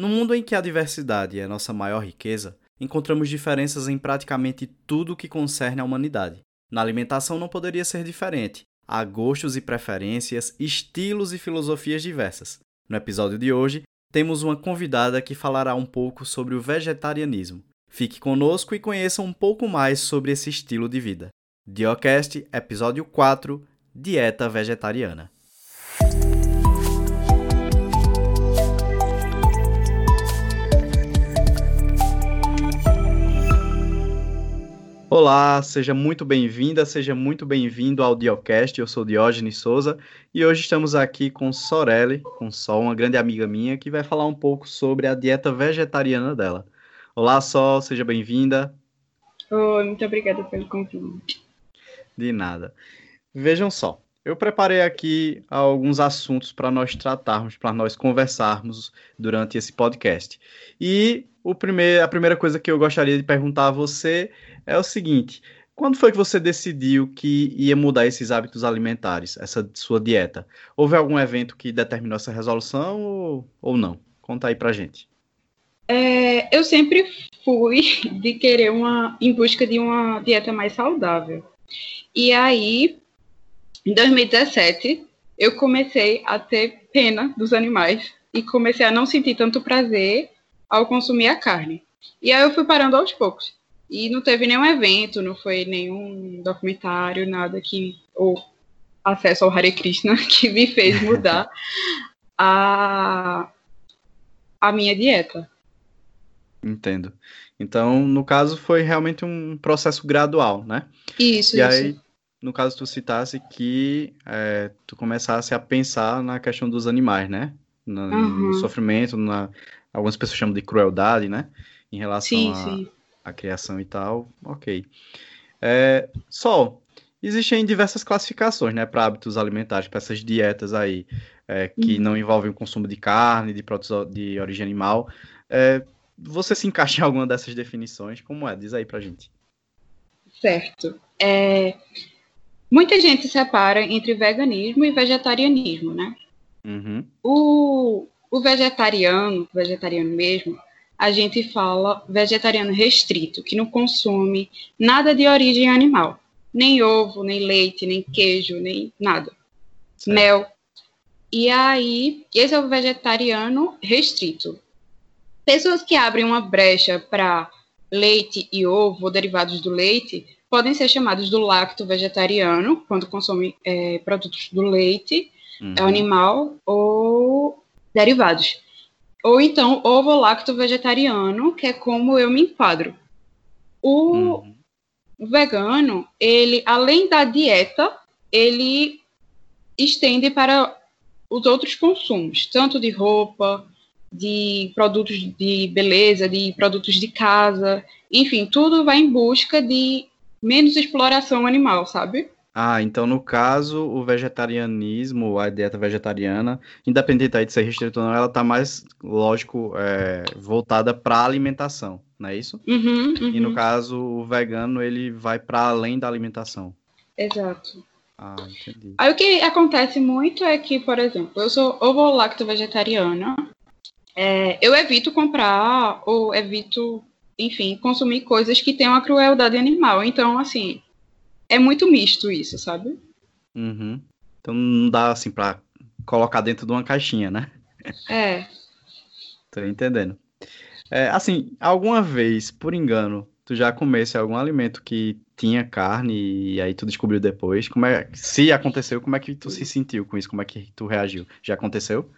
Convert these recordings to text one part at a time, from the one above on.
No mundo em que a diversidade é nossa maior riqueza, encontramos diferenças em praticamente tudo que concerne à humanidade. Na alimentação não poderia ser diferente. Há gostos e preferências, estilos e filosofias diversas. No episódio de hoje, temos uma convidada que falará um pouco sobre o vegetarianismo. Fique conosco e conheça um pouco mais sobre esse estilo de vida. Diocast, episódio 4 Dieta Vegetariana. Olá, seja muito bem-vinda, seja muito bem-vindo ao Diocast. Eu sou Diógenes Souza e hoje estamos aqui com Sorelle, com Sol, uma grande amiga minha, que vai falar um pouco sobre a dieta vegetariana dela. Olá, Sol, seja bem-vinda. Oi, muito obrigada pelo convite. De nada. Vejam só, eu preparei aqui alguns assuntos para nós tratarmos, para nós conversarmos durante esse podcast. E o primeiro, a primeira coisa que eu gostaria de perguntar a você é o seguinte: quando foi que você decidiu que ia mudar esses hábitos alimentares, essa sua dieta? Houve algum evento que determinou essa resolução ou, ou não? Conta aí pra gente. É, eu sempre fui de querer uma em busca de uma dieta mais saudável. E aí, em 2017, eu comecei a ter pena dos animais e comecei a não sentir tanto prazer ao consumir a carne. E aí eu fui parando aos poucos. E não teve nenhum evento, não foi nenhum documentário, nada que. ou acesso ao Hare Krishna que me fez mudar a, a minha dieta. Entendo. Então, no caso, foi realmente um processo gradual, né? Isso, e isso. aí, no caso, tu citasse que é, tu começasse a pensar na questão dos animais, né? No, uhum. no sofrimento, na, algumas pessoas chamam de crueldade, né? Em relação a criação e tal, ok. É, Sol, existem diversas classificações, né, para hábitos alimentares, para essas dietas aí, é, que uhum. não envolvem o consumo de carne, de produtos de origem animal. É, você se encaixa em alguma dessas definições? Como é? Diz aí pra gente. Certo. É, muita gente separa entre veganismo e vegetarianismo, né? Uhum. O, o vegetariano, vegetariano mesmo, a gente fala vegetariano restrito, que não consome nada de origem animal. Nem ovo, nem leite, nem queijo, nem nada. Certo. Mel. E aí, esse é o vegetariano restrito. Pessoas que abrem uma brecha para leite e ovo, ou derivados do leite, podem ser chamados do lacto vegetariano, quando consomem é, produtos do leite uhum. animal ou derivados. Ou então ovo lacto vegetariano, que é como eu me enquadro. O uhum. vegano, ele, além da dieta, ele estende para os outros consumos, tanto de roupa, de produtos de beleza, de produtos de casa, enfim, tudo vai em busca de menos exploração animal, sabe? Ah, então no caso, o vegetarianismo, a dieta vegetariana, independente aí de ser restrito ou não, ela tá mais, lógico, é, voltada para alimentação, não é isso? Uhum, uhum. E no caso, o vegano, ele vai para além da alimentação. Exato. Ah, entendi. Aí o que acontece muito é que, por exemplo, eu sou ovo-lacto vegetariana, é, eu evito comprar ou evito, enfim, consumir coisas que tenham a crueldade animal. Então, assim, é muito misto isso, sabe? Uhum. Então não dá assim pra colocar dentro de uma caixinha, né? É. Tô entendendo. É, assim, alguma vez, por engano, tu já comesse algum alimento que tinha carne e aí tu descobriu depois? Como é, se aconteceu, como é que tu se sentiu com isso? Como é que tu reagiu? Já aconteceu?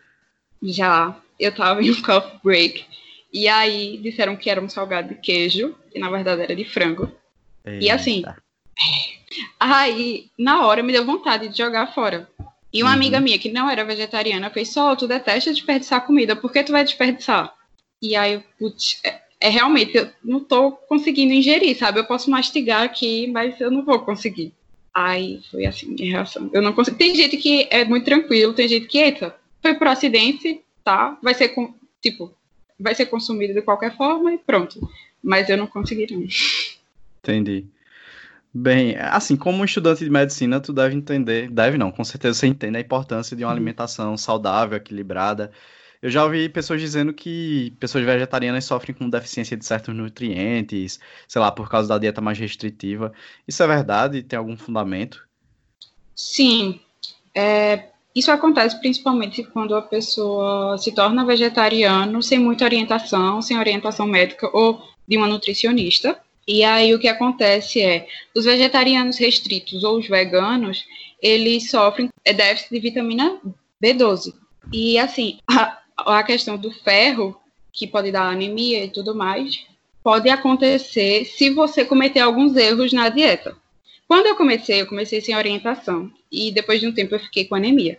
Já. Eu tava em um coffee break e aí disseram que era um salgado de queijo, e na verdade era de frango. Eita. E assim, Aí, na hora, me deu vontade de jogar fora. E uma uhum. amiga minha, que não era vegetariana, fez: Só, tu detesta desperdiçar comida, por que tu vai desperdiçar? E aí, putz, é, é, realmente, eu não tô conseguindo ingerir, sabe? Eu posso mastigar aqui, mas eu não vou conseguir. Aí foi assim, minha reação. Eu não consigo. Tem gente que é muito tranquilo, tem gente que, eita, foi por acidente, tá? Vai ser, com, tipo, vai ser consumido de qualquer forma e pronto. Mas eu não consegui, não. Entendi. Bem, assim, como estudante de medicina, tu deve entender, deve não, com certeza você entende a importância de uma uhum. alimentação saudável, equilibrada. Eu já ouvi pessoas dizendo que pessoas vegetarianas sofrem com deficiência de certos nutrientes, sei lá, por causa da dieta mais restritiva. Isso é verdade? Tem algum fundamento? Sim. É, isso acontece principalmente quando a pessoa se torna vegetariano sem muita orientação, sem orientação médica ou de uma nutricionista. E aí o que acontece é, os vegetarianos restritos ou os veganos, eles sofrem déficit de vitamina B12. E assim, a, a questão do ferro, que pode dar anemia e tudo mais, pode acontecer se você cometer alguns erros na dieta. Quando eu comecei, eu comecei sem orientação. E depois de um tempo eu fiquei com anemia.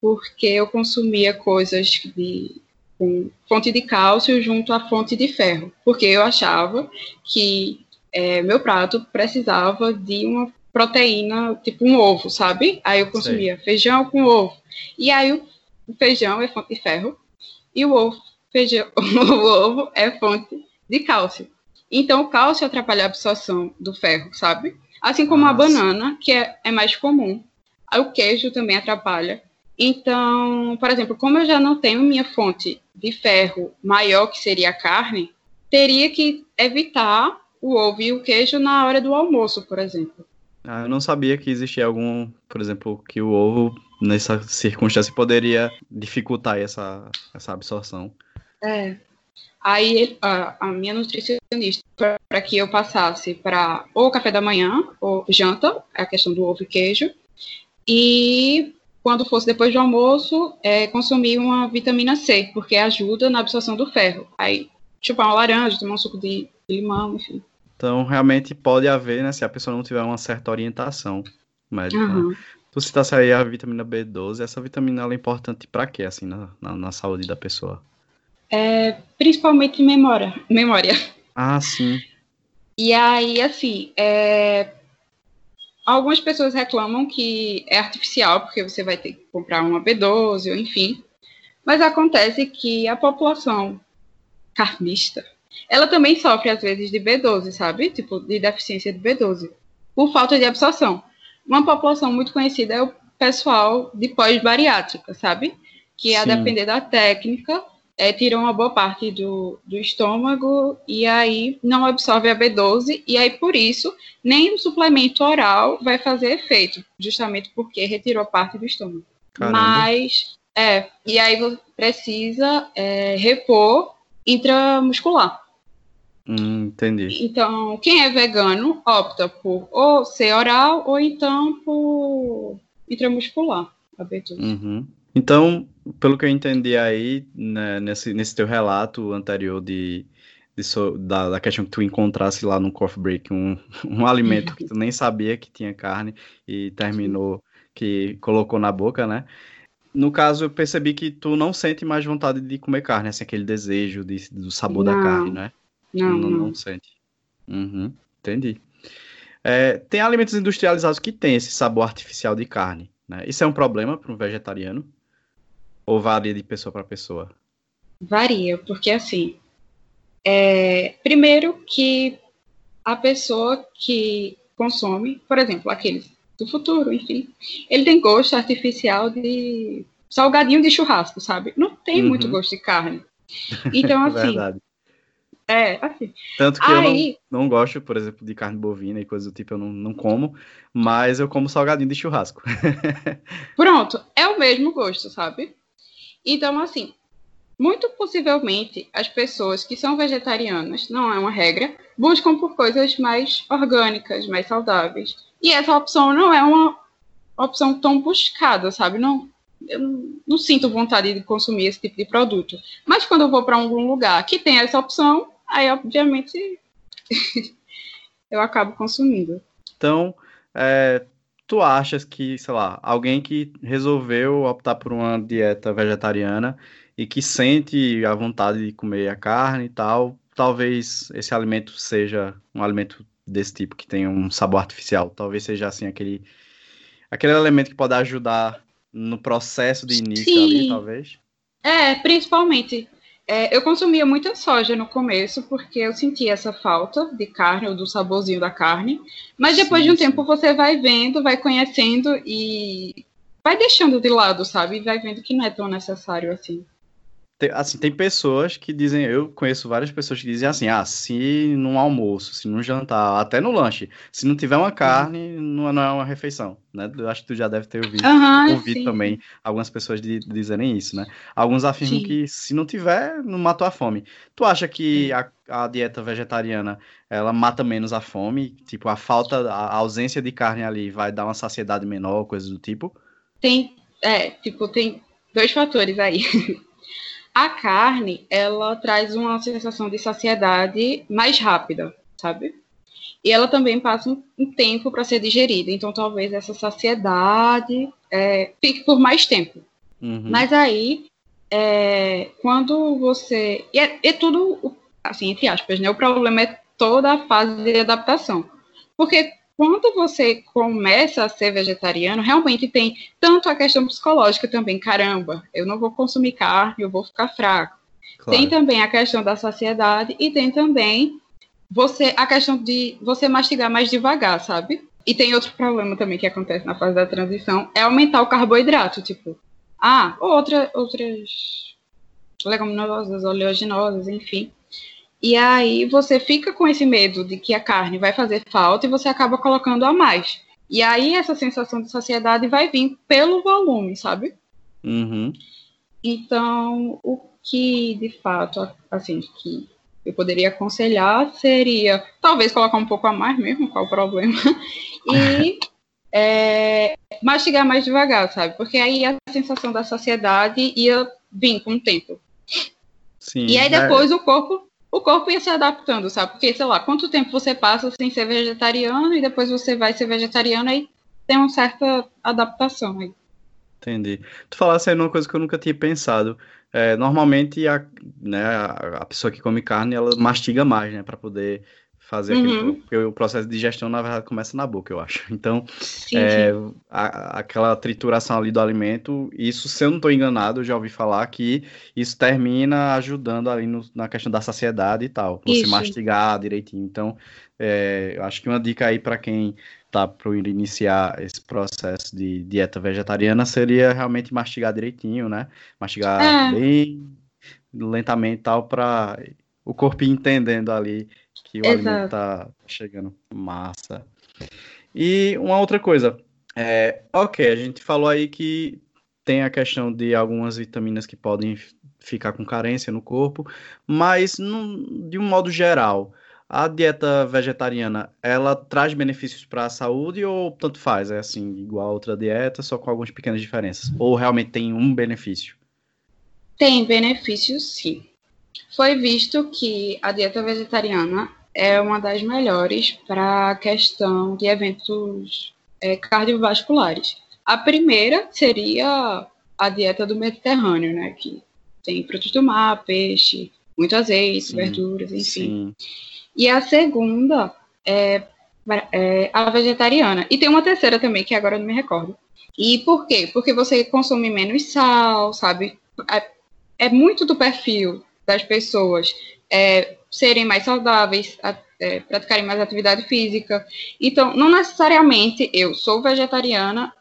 Porque eu consumia coisas de com fonte de cálcio junto à fonte de ferro, porque eu achava que é, meu prato precisava de uma proteína, tipo um ovo, sabe? Aí eu consumia Sei. feijão com ovo. E aí o feijão é fonte de ferro e o ovo, feijão, o ovo é fonte de cálcio. Então o cálcio atrapalha a absorção do ferro, sabe? Assim como Nossa. a banana, que é, é mais comum. Aí o queijo também atrapalha. Então, por exemplo, como eu já não tenho minha fonte de ferro maior, que seria a carne, teria que evitar o ovo e o queijo na hora do almoço, por exemplo. Ah, eu não sabia que existia algum, por exemplo, que o ovo, nessa circunstância, poderia dificultar essa, essa absorção. É. Aí a, a minha nutricionista, para que eu passasse para ou café da manhã, ou janta, a questão do ovo e queijo, e quando fosse depois do almoço, é, consumir uma vitamina C, porque ajuda na absorção do ferro. Aí, chupar uma laranja, tomar um suco de, de limão, enfim. Então, realmente pode haver, né, se a pessoa não tiver uma certa orientação médica. Uhum. Tu citasse aí a vitamina B12, essa vitamina ela é importante para quê, assim, na, na, na, saúde da pessoa? É, principalmente memória. memória. Ah, sim. E aí, assim, é, Algumas pessoas reclamam que é artificial, porque você vai ter que comprar uma B12, ou enfim. Mas acontece que a população carnista, ela também sofre, às vezes, de B12, sabe? Tipo, de deficiência de B12, por falta de absorção. Uma população muito conhecida é o pessoal de pós-bariátrica, sabe? Que, Sim. a depender da técnica, é, tira uma boa parte do, do estômago e aí não absorve a B12, e aí por isso nem o suplemento oral vai fazer efeito, justamente porque retirou parte do estômago. Caramba. Mas, é, e aí você precisa é, repor intramuscular. Hum, entendi. Então, quem é vegano opta por ou ser oral ou então por intramuscular, a B12. Uhum. Então, pelo que eu entendi aí, né, nesse, nesse teu relato anterior de, de so, da, da, questão que tu encontrasse lá no coffee break um, um alimento que tu nem sabia que tinha carne e terminou que colocou na boca, né? No caso, eu percebi que tu não sente mais vontade de comer carne, assim, aquele desejo de, do sabor não, da carne, né? Não, não, não. não sente. Uhum, entendi. É, tem alimentos industrializados que têm esse sabor artificial de carne, né? Isso é um problema para um vegetariano? Ou varia de pessoa para pessoa? Varia, porque assim, é, primeiro que a pessoa que consome, por exemplo, aqueles do futuro, enfim, ele tem gosto artificial de salgadinho de churrasco, sabe? Não tem uhum. muito gosto de carne. Então, assim. Verdade. É, assim. Tanto que Aí... eu não, não gosto, por exemplo, de carne bovina e coisas do tipo, eu não, não como, mas eu como salgadinho de churrasco. Pronto, é o mesmo gosto, sabe? Então, assim, muito possivelmente as pessoas que são vegetarianas, não é uma regra, buscam por coisas mais orgânicas, mais saudáveis. E essa opção não é uma opção tão buscada, sabe? Não, eu não, sinto vontade de consumir esse tipo de produto. Mas quando eu vou para algum lugar que tem essa opção, aí obviamente eu acabo consumindo. Então, é, tu achas que, sei lá, alguém que resolveu optar por uma dieta vegetariana e que sente a vontade de comer a carne e tal, talvez esse alimento seja um alimento desse tipo que tem um sabor artificial, talvez seja assim aquele aquele elemento que pode ajudar no processo de início Sim. ali, talvez. É, principalmente é, eu consumia muita soja no começo, porque eu sentia essa falta de carne, ou do saborzinho da carne. Mas depois sim, de um sim. tempo você vai vendo, vai conhecendo e vai deixando de lado, sabe? E vai vendo que não é tão necessário assim. Tem, assim, tem pessoas que dizem, eu conheço várias pessoas que dizem assim, ah, se no almoço, se no jantar, até no lanche, se não tiver uma carne, não, não é uma refeição, né? Eu acho que tu já deve ter ouvido, Aham, ouvido sim. também algumas pessoas de, dizerem isso, né? Alguns afirmam Sim. que se não tiver, não matou a fome. Tu acha que a, a dieta vegetariana, ela mata menos a fome? Tipo, a falta, a ausência de carne ali vai dar uma saciedade menor, coisas do tipo? Tem, é, tipo, tem dois fatores aí. A carne, ela traz uma sensação de saciedade mais rápida, sabe? E ela também passa um, um tempo para ser digerida, então talvez essa saciedade é, fique por mais tempo. Uhum. Mas aí, é, quando você. E é, é tudo, assim, entre aspas, né? O problema é toda a fase de adaptação. Porque quando você começa a ser vegetariano, realmente tem tanto a questão psicológica também, caramba, eu não vou consumir carne, eu vou ficar fraco. Claro. Tem também a questão da saciedade e tem também você a questão de você mastigar mais devagar, sabe? E tem outro problema também que acontece na fase da transição, é aumentar o carboidrato, tipo, ah, outra, outras leguminosas, oleaginosas, enfim. E aí você fica com esse medo de que a carne vai fazer falta e você acaba colocando a mais. E aí essa sensação de saciedade vai vir pelo volume, sabe? Uhum. Então, o que de fato, assim, que eu poderia aconselhar seria talvez colocar um pouco a mais mesmo, qual o problema, e é, mastigar mais devagar, sabe? Porque aí a sensação da saciedade ia vir com o tempo. Sim. E aí é- depois o corpo, o corpo ia se adaptando, sabe? Porque, sei lá, quanto tempo você passa sem ser vegetariano e depois você vai ser vegetariano, aí tem uma certa adaptação aí. Entendi. Tu falasse aí numa coisa que eu nunca tinha pensado. É, normalmente a, né, a pessoa que come carne, ela mastiga mais, né, para poder fazer aquele, Uhum. porque o processo de digestão na verdade começa na boca, eu acho. Então, Sim, é, sim. a- aquela trituração ali do alimento, isso, se eu não estou enganado, eu já ouvi falar que isso termina ajudando ali no- na questão da saciedade e tal, você Isso. mastigar direitinho. Então, é, eu acho que uma dica aí para quem tá para iniciar esse processo de dieta vegetariana seria realmente mastigar direitinho, né? Mastigar É. bem lentamente tal, para o corpo entendendo ali que o alimento Exato. tá chegando massa. E uma outra coisa, é, ok, a gente falou aí que tem a questão de algumas vitaminas que podem ficar com carência no corpo, mas num- de um modo geral, a dieta vegetariana, ela traz benefícios para a saúde ou tanto faz? É assim, igual a outra dieta, só com algumas pequenas diferenças? Ou realmente tem um benefício? Tem benefícios, sim. Foi visto que a dieta vegetariana é uma das melhores para a questão de eventos é, cardiovasculares. A primeira seria a dieta do Mediterrâneo, né? Que tem frutos do mar, peixe, muito azeite, Sim, verduras, enfim. Sim. E a segunda é, é a vegetariana. E tem uma terceira também, que agora eu não me recordo. E por quê? Porque você consome menos sal, sabe? É, é muito do perfil das pessoas é, serem mais saudáveis, a- é, praticarem mais atividade física. Então, não necessariamente eu sou vegetariana,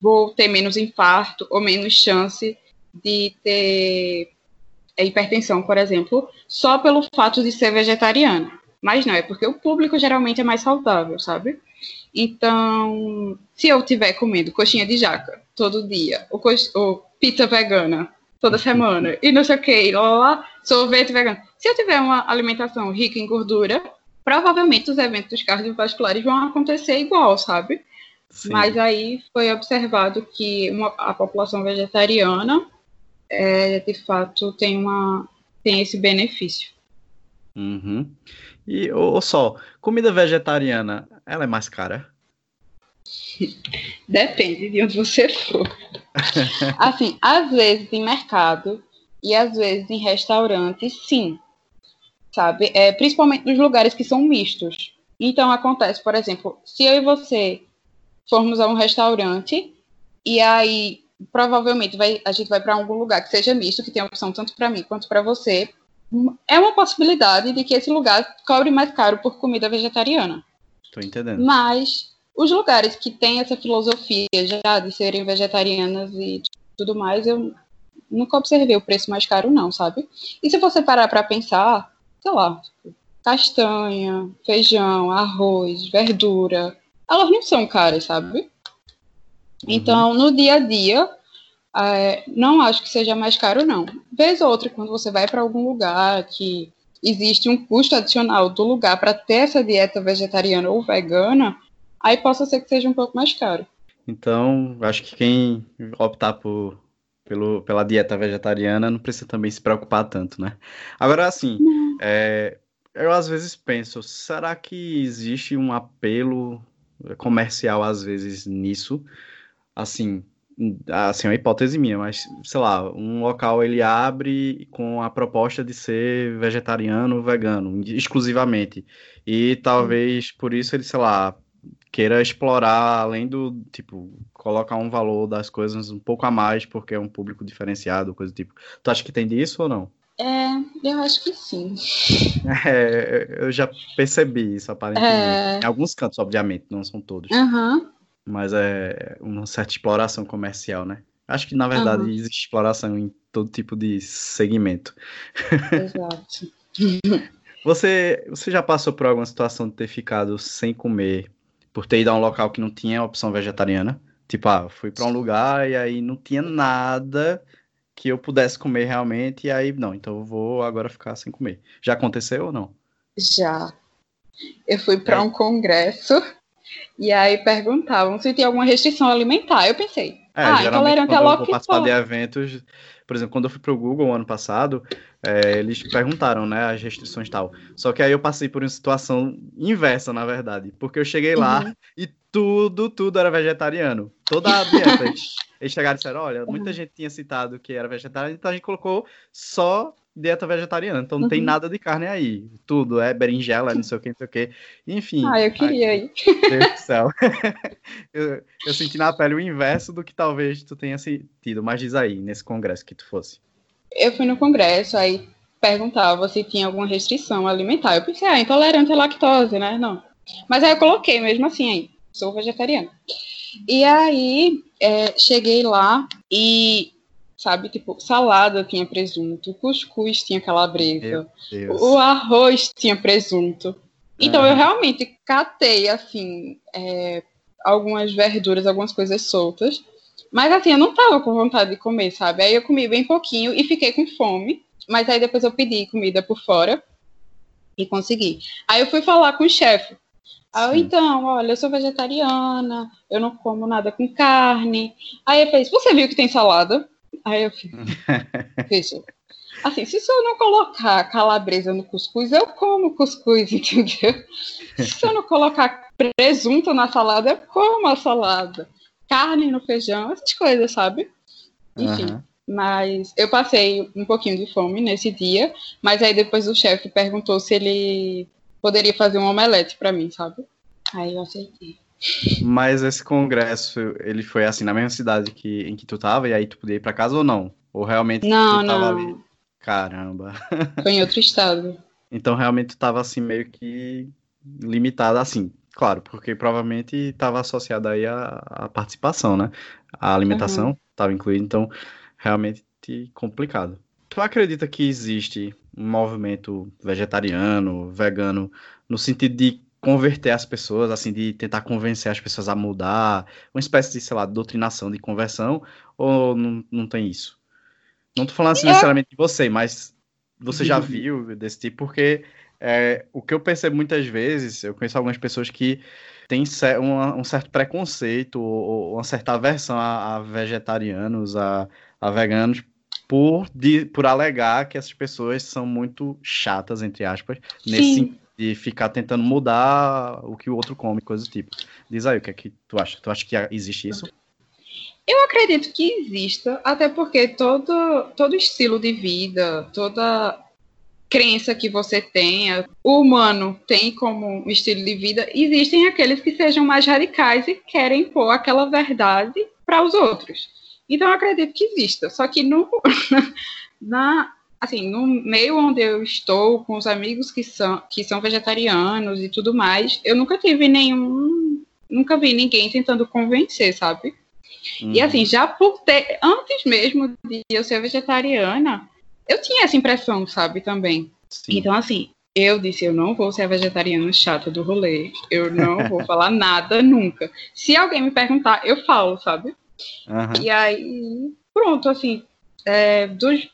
vou ter menos infarto ou menos chance de ter é, hipertensão, por exemplo, só pelo fato de ser vegetariana. Mas não, é porque o público geralmente é mais saudável, sabe? Então, se eu estiver comendo coxinha de jaca todo dia, ou, ou pizza vegana toda semana, e não sei o que, lá, lá, lá, sorvete vegano. Se eu tiver uma alimentação rica em gordura, provavelmente os eventos cardiovasculares vão acontecer igual, sabe? Sim. Mas aí foi observado que uma- a população vegetariana, é, de fato, tem, uma, tem esse benefício. Uhum. E, ô, ô, só, comida vegetariana, ela é mais cara? Depende de onde você for. Assim, às vezes em mercado e às vezes em restaurante, sim. Sabe? É, principalmente nos lugares que são mistos. Então acontece, por exemplo, se eu e você formos a um restaurante e aí provavelmente vai, a gente vai para algum lugar que seja misto, que tenha opção tanto para mim quanto para você, é uma possibilidade de que esse lugar cobre mais caro por comida vegetariana. Tô entendendo. Mas os lugares que têm essa filosofia já de serem vegetarianas e tudo mais, eu nunca observei o preço mais caro, não, sabe? E se você parar para pensar, sei lá, tipo, castanha, feijão, arroz, verdura, elas não são caras, sabe? Uhum. Então, no dia a dia, é, não acho que seja mais caro, não. Vez ou outra, quando você vai para algum lugar que existe um custo adicional do lugar para ter essa dieta vegetariana ou vegana, aí possa ser que seja um pouco mais caro. Então, acho que quem optar por, pelo, pela dieta vegetariana não precisa também se preocupar tanto, né? Agora, assim, é, eu às vezes penso, será que existe um apelo comercial, às vezes, nisso? Assim, assim, é uma hipótese minha, mas, sei lá, um local ele abre com a proposta de ser vegetariano ou vegano, exclusivamente. E talvez por isso ele, sei lá, queira explorar, além do, tipo, colocar um valor das coisas um pouco a mais, porque é um público diferenciado, coisa do tipo. Tu acha que tem disso ou não? É, eu acho que sim. É, eu já percebi isso, aparentemente. É... Em alguns cantos, obviamente, não são todos. Uhum. Mas é uma certa exploração comercial, né? Acho que, na verdade, uhum. existe exploração em todo tipo de segmento. Exato. você, você já passou por alguma situação de ter ficado sem comer por ter ido a um local que não tinha opção vegetariana. Tipo, ah, fui para um lugar e aí não tinha nada que eu pudesse comer realmente, e aí, não, então eu vou agora ficar sem comer. Já aconteceu ou não? Já. Eu fui para é. um congresso e aí perguntavam se tinha alguma restrição alimentar. Eu pensei, é, ah, intolerante a logo que participar de eventos, por exemplo, quando eu fui para o Google ano passado, é, eles perguntaram, né, as restrições e tal. Só que aí eu passei por uma situação inversa, na verdade, porque eu cheguei lá uhum. e tudo, tudo era vegetariano. Toda a dieta. eles chegaram e disseram, olha, muita uhum. gente tinha citado que era vegetariano, então a gente colocou só dieta vegetariana, então não uhum. tem nada de carne aí. Tudo é berinjela, não sei o que, não sei o que. Enfim. Ah, eu queria aí. Deus do céu. eu, eu senti na pele o inverso do que talvez tu tenha sentido. Mas diz aí, nesse congresso que tu fosse. Eu fui no congresso, aí perguntava se tinha alguma restrição alimentar. Eu pensei, ah, intolerante à lactose, né? Não. Mas aí eu coloquei mesmo assim aí, sou vegetariana. E aí é, cheguei lá e sabe? Tipo, salada tinha presunto, cuscuz tinha calabresa, o arroz tinha presunto. Então eu realmente catei, assim, é, algumas verduras, algumas coisas soltas. Mas assim, eu não tava com vontade de comer, sabe? Aí eu comi bem pouquinho e fiquei com fome. Mas aí depois eu pedi comida por fora e consegui. Aí eu fui falar com o chefe. Aí eu, então, olha, eu sou vegetariana, eu não como nada com carne. Aí ele fez, você viu que tem salada? Aí eu fico, veja, assim, se eu não colocar calabresa no cuscuz, eu como cuscuz, entendeu? Se eu não colocar presunto na salada, eu como a salada. Carne no feijão, essas coisas, sabe? Enfim, uhum. mas eu passei um pouquinho de fome nesse dia, mas aí depois o chefe perguntou se ele poderia fazer um omelete para mim, sabe? Aí eu aceitei. Mas esse congresso, ele foi assim, na mesma cidade que, em que tu tava, e aí tu podia ir pra casa ou não? Ou realmente não, tu tava não. ali? Caramba. Foi em outro estado. então realmente tu tava assim, meio que limitada assim. Claro, porque provavelmente estava associada aí a, a, participação, né? A alimentação estava uhum. incluída, então realmente complicado. Tu acredita que existe um movimento vegetariano, vegano, no sentido de converter as pessoas, assim, de tentar convencer as pessoas a mudar, uma espécie de, sei lá, doutrinação de conversão, ou não, não tem isso? Não tô falando assim é. necessariamente de você, mas você já viu desse tipo, porque é, o que eu percebo muitas vezes, eu conheço algumas pessoas que têm um, um certo preconceito ou, uma certa aversão a, a vegetarianos, a, a veganos, por, de, por alegar que essas pessoas são muito chatas, entre aspas, Sim. nesse sentido de ficar tentando mudar o que o outro come, coisa do tipo. Diz aí o que é que tu acha? Tu acha que existe isso? Eu acredito que exista, até porque todo, todo estilo de vida, toda crença que você tenha, o humano tem como estilo de vida, existem aqueles que sejam mais radicais e querem pôr aquela verdade para os outros. Então eu acredito que exista, só que no, na, assim, no meio onde eu estou, com os amigos que são, que são vegetarianos e tudo mais, eu nunca tive nenhum. Nunca vi ninguém tentando convencer, sabe? Uhum. E assim, já por ter, antes mesmo de eu ser vegetariana, eu tinha essa impressão, sabe, também. Sim. Então, assim, eu disse, eu não vou ser a vegetariana chata do rolê. Eu não vou falar nada nunca. Se alguém me perguntar, eu falo, sabe? Uhum. E aí, pronto, assim, é, dos,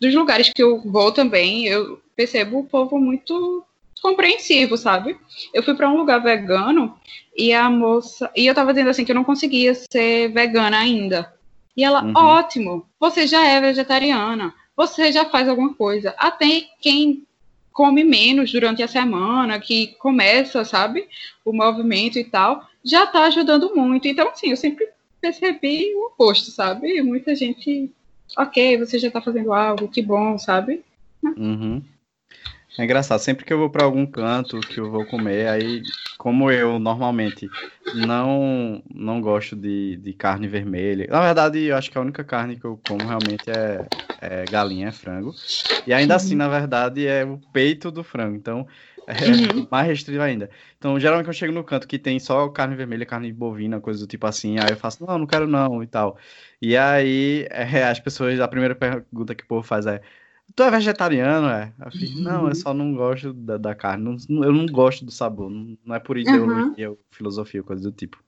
dos lugares que eu vou também, eu percebo o povo muito compreensivo, sabe? Eu fui para um lugar vegano e a moça. E eu tava dizendo assim que eu não conseguia ser vegana ainda. E ela, uhum. ótimo, você já é vegetariana, você já faz alguma coisa. Até quem come menos durante a semana, que começa, sabe, o movimento e tal, já tá ajudando muito. Então, assim, eu sempre percebi o oposto, sabe? Muita gente, ok, você já tá fazendo algo, que bom, sabe? Uhum. É engraçado, sempre que eu vou para algum canto que eu vou comer, aí, como eu normalmente não não gosto de, de carne vermelha, na verdade, eu acho que a única carne que eu como realmente é, é galinha, é frango, e ainda assim, na verdade, é o peito do frango, então é uhum. mais restrito ainda. Então, geralmente, eu chego no canto que tem só carne vermelha, carne bovina, coisa do tipo assim, aí eu faço, não, não quero não, e tal. E aí, é, as pessoas, a primeira pergunta que o povo faz é Tu é vegetariano, é? Eu fiz, não, eu uhum. só não gosto da, da carne. Não, eu não gosto do sabor. Não, não é por ideologia, uhum. filosofia, coisa do tipo.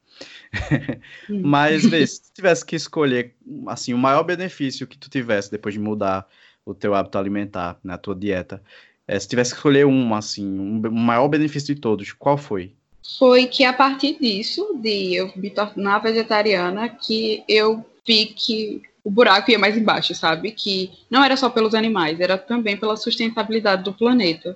Uhum. Mas, vê, se tu tivesse que escolher, assim, o maior benefício que tu tivesse depois de mudar o teu hábito alimentar, na né, tua dieta, é, se tivesse que escolher um, assim, um, um maior benefício de todos, qual foi? Foi que a partir disso, de eu me tornar vegetariana, que eu vi que o buraco ia mais embaixo, sabe? Que não era só pelos animais, era também pela sustentabilidade do planeta.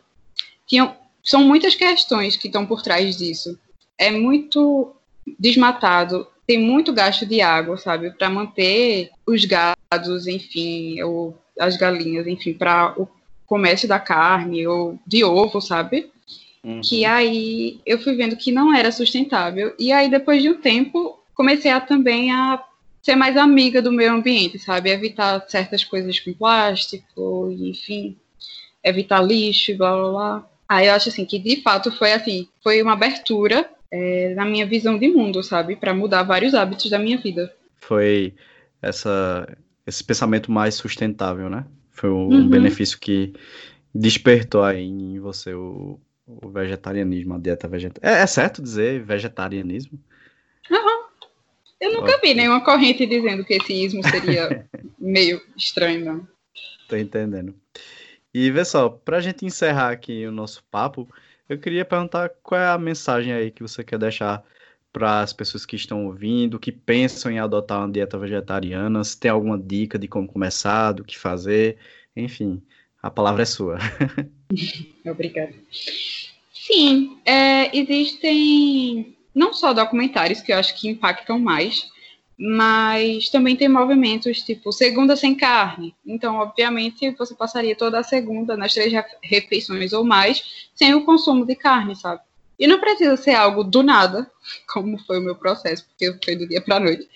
Tinham, são muitas questões que estão por trás disso. É muito desmatado, tem muito gasto de água, sabe? Para manter os gados, enfim, ou as galinhas, enfim, para o comércio da carne ou de ovo, sabe? Uhum. Que aí eu fui vendo que não era sustentável. E aí, depois de um tempo, comecei a também a ser mais amiga do meio ambiente, sabe? Evitar certas coisas com plástico, enfim, evitar lixo, blá blá blá. Aí eu acho assim que de fato foi assim, foi uma abertura é, na minha visão de mundo, sabe? Para mudar vários hábitos da minha vida. Foi essa, esse pensamento mais sustentável, né? Foi um uhum. benefício que despertou aí em você o, o vegetarianismo, a dieta vegetariana. É, é certo dizer vegetarianismo? Uhum. Eu nunca vi nenhuma corrente dizendo que esse ismo seria meio estranho, não. Tô entendendo. E vê só, pra gente encerrar aqui o nosso papo, eu queria perguntar qual é a mensagem aí que você quer deixar para as pessoas que estão ouvindo, que pensam em adotar uma dieta vegetariana, se tem alguma dica de como começar, do que fazer, enfim, a palavra é sua. Obrigada. Sim, é, existem não só documentários, que eu acho que impactam mais, mas também tem movimentos tipo segunda sem carne. Então, obviamente, você passaria toda a segunda nas três refeições ou mais sem o consumo de carne, sabe? E não precisa ser algo do nada, como foi o meu processo, porque foi do dia para noite.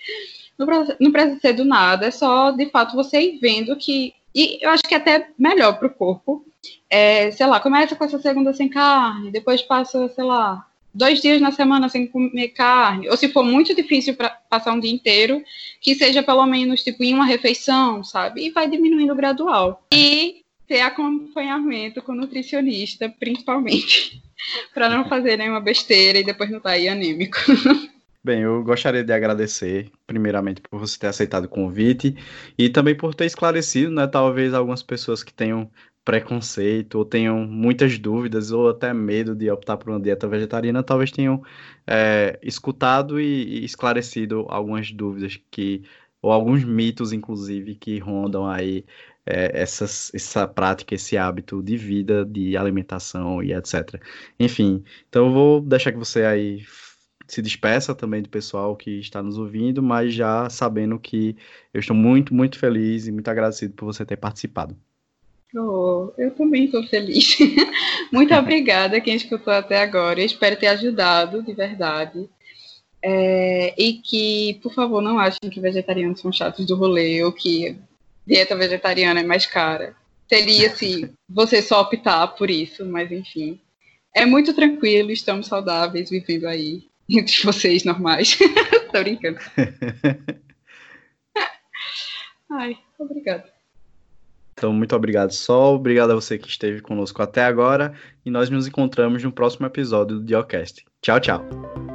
Não precisa ser do nada, é só de fato você ir vendo que. E eu acho que é até melhor para o corpo. É, sei lá, começa com essa segunda sem carne, depois passa, sei lá, dois dias na semana sem comer carne, ou se for muito difícil para passar um dia inteiro, que seja pelo menos tipo em uma refeição, sabe? E vai diminuindo gradual. E ter acompanhamento com nutricionista, principalmente, para não fazer nenhuma besteira e depois não estar tá aí anêmico. Bem, eu gostaria de agradecer, primeiramente, por você ter aceitado o convite e também por ter esclarecido, né, talvez algumas pessoas que tenham preconceito ou tenham muitas dúvidas ou até medo de optar por uma dieta vegetariana, talvez tenham é, escutado e, e, esclarecido algumas dúvidas que ou alguns mitos, inclusive, que rondam aí é, essas, essa prática, esse hábito de vida, de alimentação e etc. Enfim, então eu vou deixar que você aí se despeça também do pessoal que está nos ouvindo, mas já sabendo que eu estou muito, muito feliz e muito agradecido por você ter participado. Oh, eu também estou feliz. Muito obrigada quem escutou até agora. Eu espero ter ajudado de verdade. É, e que, por favor, não achem que vegetarianos são chatos do rolê ou que dieta vegetariana é mais cara. Seria se você só optar por isso, mas enfim. É muito tranquilo, estamos saudáveis vivendo aí entre vocês normais. Tô brincando. Ai, obrigado. Então, muito obrigado, Sol. Obrigado a você que esteve conosco até agora. E nós nos encontramos no próximo episódio do Diocast. Tchau, tchau.